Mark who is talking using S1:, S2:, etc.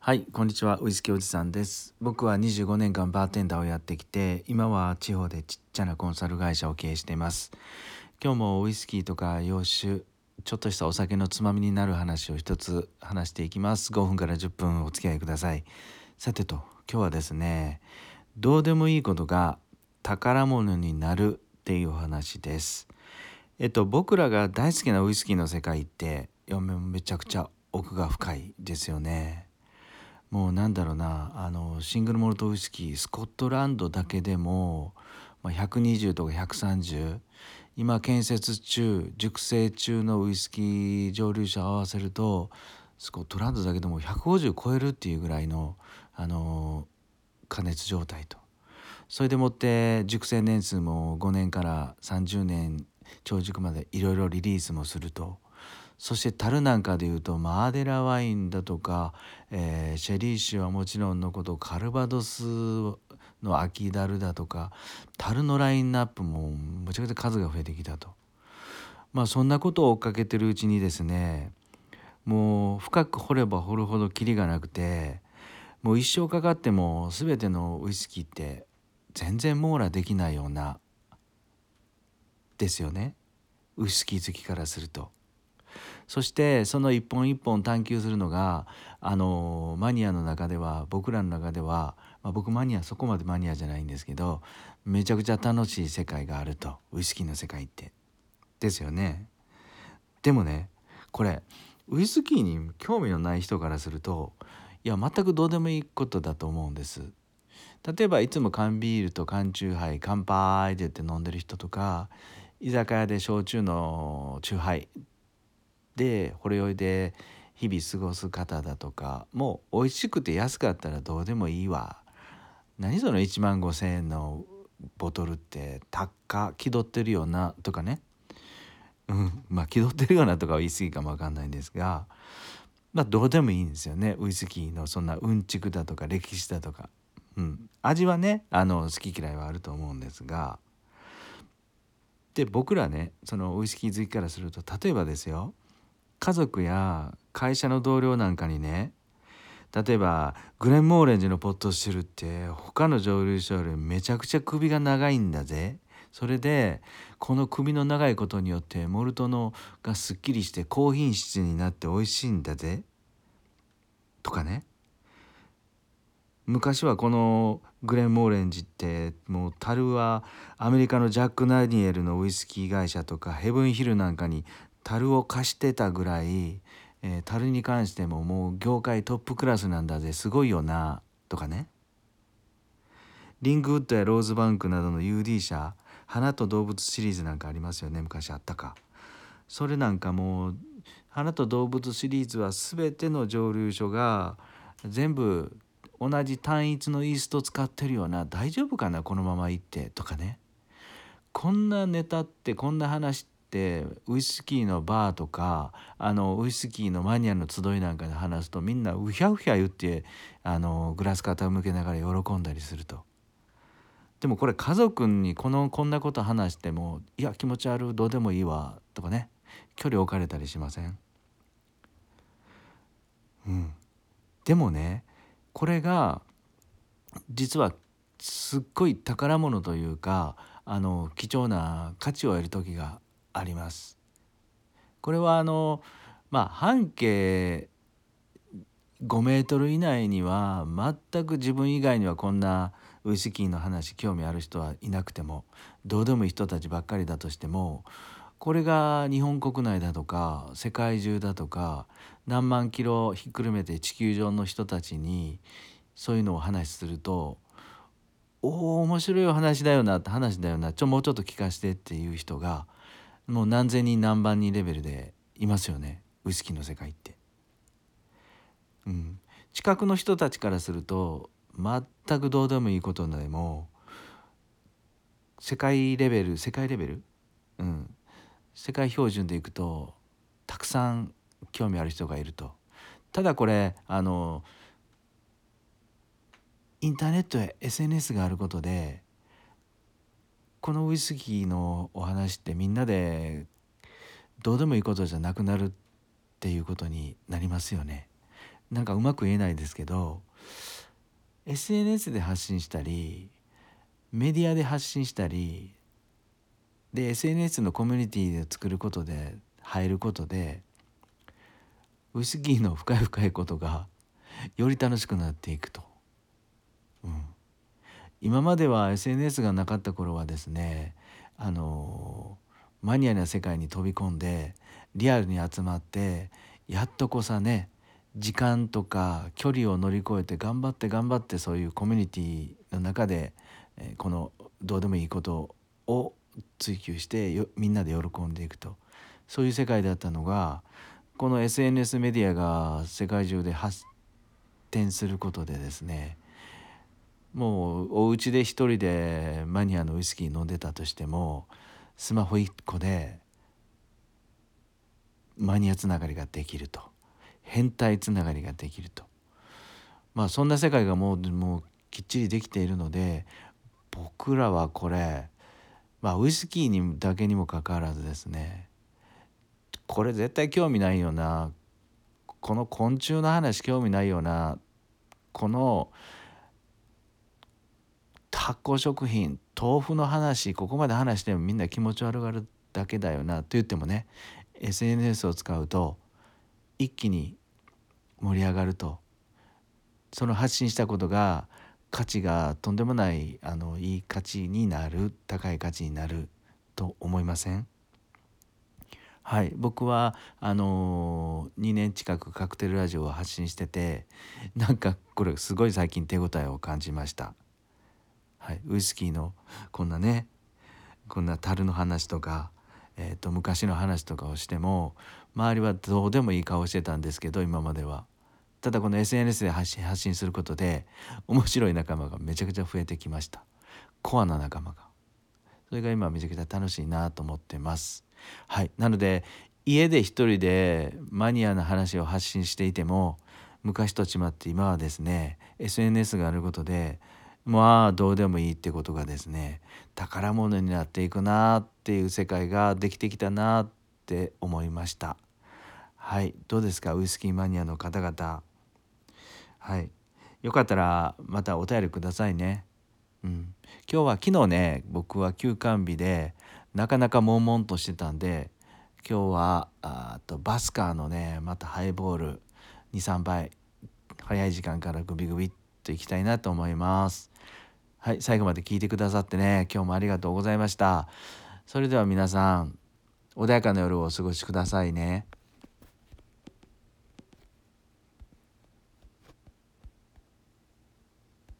S1: はい、こんにちは。ウイスキーおじさんです。僕は25年間バーテンダーをやってきて、今は地方でちっちゃなコンサル会社を経営しています。今日もウイスキーとか洋酒、ちょっとしたお酒のつまみになる話を一つ話していきます。5分から10分お付き合いください。さてと、今日はですね、どうでもいいことが宝物になるっていうお話です。えっと、僕らが大好きなウイスキーの世界って、いやめちゃくちゃ奥が深いですよね。もうなんだろうなあのシングルモルトウイスキースコットランドだけでも、まあ、120とか130今建設中熟成中のウイスキー蒸留所合わせるとスコットランドだけでも150超えるっていうぐらいのあの加熱状態とそれでもって熟成年数も5年から30年長熟までいろいろリリースもすると。そして樽なんかでいうとマーデラワインだとか、えーシェリー酒はもちろんのことカルバドスの秋樽だとか樽のラインナップもむちゃくちゃ数が増えてきたとまあそんなことを追っかけてるうちにですねもう深く掘れば掘るほどキリがなくてもう一生かかっても全てのウイスキーって全然網羅できないようなですよねウイスキー好きからすると。そしてその一本一本探求するのがあのマニアの中では僕らの中では、まあ、僕マニアそこまでマニアじゃないんですけどめちゃくちゃ楽しい世界があるとウイスキーの世界って。ですよね。でもねこれウイスキーに興味のない人からするといや全くどうでもいいことだと思うんです。例えばいつも缶ビールと缶チューハイ乾杯って言って飲んでる人とか居酒屋で焼酎のチューハイでほろ酔いで日々過ごす方だとかもう美味しくて安かったらどうでもいいわ。何その1万5,000円のボトルって高気取ってるよなとかね。うんまあ気取ってるようなとかは言い過ぎかもわかんないんですがまあどうでもいいんですよね。ウイスキーのそんなうんちくだとか歴史だとか、うん、味はねあの好き嫌いはあると思うんですが。で僕らねそのウイスキー好きからすると例えばですよ。家族や会社の同僚なんかにね例えばグレンモーレンジのポットシルって他の蒸留所よりめちゃくちゃ首が長いんだぜ。それでこの首の長いことによってモルトのがすっきりして高品質になって美味しいんだぜ。とかね。昔はこのグレンモーレンジってもう樽はアメリカのジャック・ナニエルのウイスキー会社とかヘブンヒルなんかに樽を貸してたぐらい、えー、樽に関してももう業界トップクラスなんだぜすごいよなとかね。リングウッドやローズバンクなどの UD 社花と動物シリーズなんかありますよね昔あったか。それなんかもう花と動物シリーズは全ての蒸留所が全部同じ単一のイースト使ってるよな大丈夫かなこのまま行ってとかね。こんなネタってこんな話ってウイスキーのバーとかあのウイスキーのマニアの集いなんかで話すとみんなうひゃうひゃ言ってあのグラス傾けながら喜んだりすると。でもこれ家族にこのこんなこと話しても「いや気持ち悪いどうでもいいわ」とかね距離置かれたりしません？うん。でもねこれが実はすっごい宝物というかあの貴重な価値を得る時があります。これはあのまあ半径5メートル以内には全く自分以外にはこんなウイスキーの話興味ある人はいなくてもどうでもいい人たちばっかりだとしてもこれが日本国内だとか世界中だとか何万キロひっくるめて地球上の人たちにそういうのを話しすると「おお面白いお話だよな」って話だよなちょもうちょっと聞かせてっていう人がもう何千人何万人レベルでいますよねウイスキーの世界って。うん、近くの人たちからすると全くどうでもいいことでも世界レベル世界レベル、うん、世界標準でいくとたくさん興味ある人がいると。ただこれあのインターネットや SNS があることでこのウイスキーのお話ってみんなでどうでもいいことじゃなくなるっていうことになりますよね。なんかうまく言えないですけど SNS で発信したりメディアで発信したりで SNS のコミュニティで作ることで入ることでウイスキーの深い深いことがより楽しくなっていくと、今までは SNS がなかった頃はですねあのマニアな世界に飛び込んでリアルに集まってやっとこさね時間とか距離を乗り越えて頑張って頑張ってそういうコミュニティの中でこのどうでもいいことを追求してみんなで喜んでいくと。そういう世界だったのがこの SNS メディアが世界中で発展することでですねもうお家で一人でマニアのウイスキー飲んでたとしてもスマホ1個でマニアつながりができると。変態つながりができると。まあそんな世界がもうもうきっちりできているので僕らはこれまあウイスキーにだけにもかかわらずですねこれ絶対興味ないよな。この昆虫の話興味ないよな。この発酵食品豆腐の話ここまで話してもみんな気持ち悪がるだけだよなと言ってもね SNS を使うと一気に盛り上がるとその発信したことが価値がとんでもないあのいい価値になる高い価値になると思いません？はい僕はあのー、2年近くカクテルラジオを発信しててなんかこれすごい最近手応えを感じました。はい、ウイスキーのこんなねこんな樽の話とか、えーと、昔の話とかをしても周りはどうでもいい顔してたんですけど今までは。ただこの SNS で発信することで面白い仲間がめちゃくちゃ増えてきました。コアな仲間が。それが今めちゃくちゃ楽しいなと思ってます。はいなので家で一人でマニアな話を発信していても昔と違って今はですね SNS があることでまあどうでもいいってことがですね宝物になっていくなっていう世界ができてきたなって思いました。はいどうですか？ウイスキーマニアの方々。はい。よかったらまたお便りくださいね。うん。今日は昨日ね僕は休館日でなかなか悶々としてたんで今日はあとバスカーのねまたハイボール23杯。早い時間からグビグビっといきたいなと思います。はい最後まで聞いてくださってね今日もありがとうございました。それでは皆さん穏やかな夜をお過ごしくださいね。